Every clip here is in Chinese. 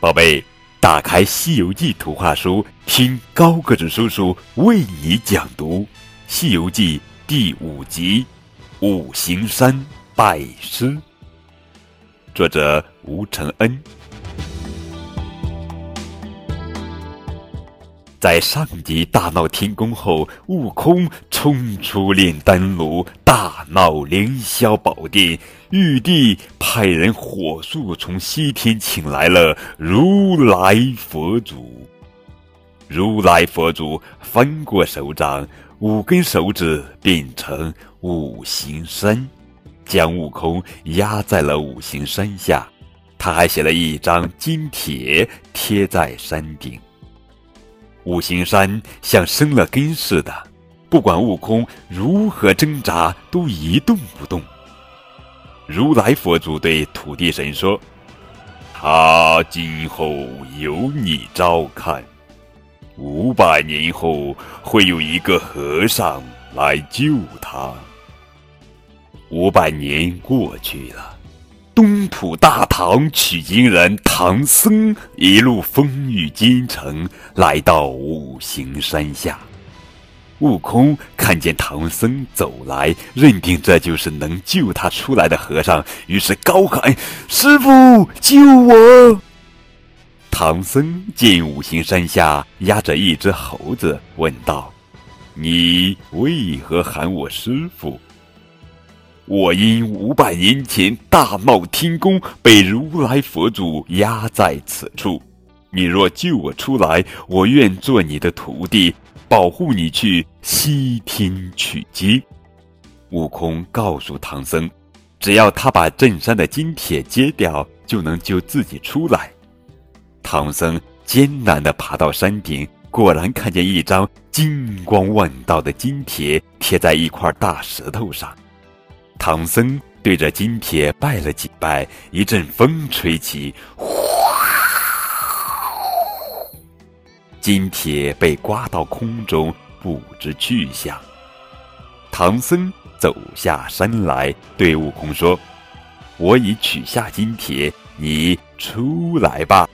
宝贝，打开《西游记》图画书，听高个子叔叔为你讲读《西游记》第五集《五行山拜师》，作者吴承恩。在上集大闹天宫后，悟空冲出炼丹炉，大闹凌霄宝殿。玉帝派人火速从西天请来了如来佛祖。如来佛祖翻过手掌，五根手指变成五行山，将悟空压在了五行山下。他还写了一张金帖贴在山顶。五行山像生了根似的，不管悟空如何挣扎，都一动不动。如来佛祖对土地神说：“他今后由你照看，五百年后会有一个和尚来救他。”五百年过去了。东土大唐取经人唐僧一路风雨兼程，来到五行山下。悟空看见唐僧走来，认定这就是能救他出来的和尚，于是高喊：“师傅，救我！”唐僧见五行山下压着一只猴子，问道：“你为何喊我师傅？”我因五百年前大闹天宫，被如来佛祖压在此处。你若救我出来，我愿做你的徒弟，保护你去西天取经。悟空告诉唐僧，只要他把镇山的金铁揭掉，就能救自己出来。唐僧艰难地爬到山顶，果然看见一张金光万道的金铁贴在一块大石头上。唐僧对着金铁拜了几拜，一阵风吹起，呼，金铁被刮到空中，不知去向。唐僧走下山来，对悟空说：“我已取下金铁，你出来吧。”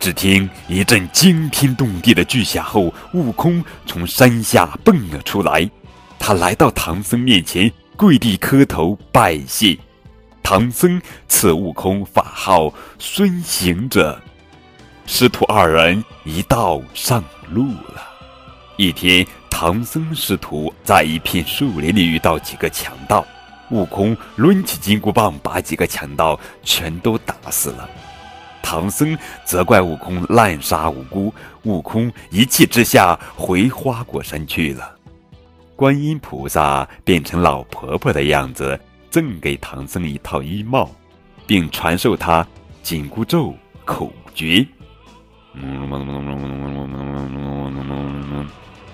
只听一阵惊天动地的巨响后，悟空从山下蹦了出来，他来到唐僧面前。跪地磕头拜谢，唐僧赐悟空法号孙行者，师徒二人一道上路了。一天，唐僧师徒在一片树林里遇到几个强盗，悟空抡起金箍棒把几个强盗全都打死了。唐僧责怪悟空滥杀无辜，悟空一气之下回花果山去了。观音菩萨变成老婆婆的样子，赠给唐僧一套衣帽，并传授他紧箍咒口诀。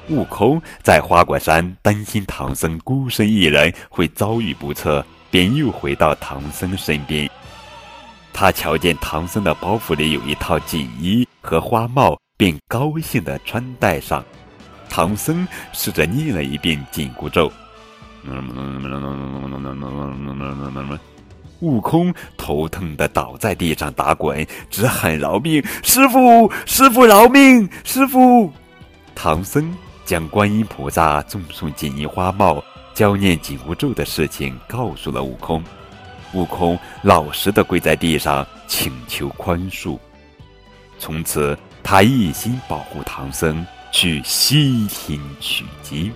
悟空在花果山担心唐僧孤身一人会遭遇不测，便又回到唐僧身边。他瞧见唐僧的包袱里有一套锦衣和花帽，便高兴地穿戴上。唐僧试着念了一遍紧箍咒，悟空头疼的倒在地上打滚，直喊饶命！师傅，师傅饶命！师傅！唐僧将观音菩萨赠送锦衣花帽、教念紧箍咒的事情告诉了悟空，悟空老实的跪在地上请求宽恕。从此，他一心保护唐僧。去西天取经。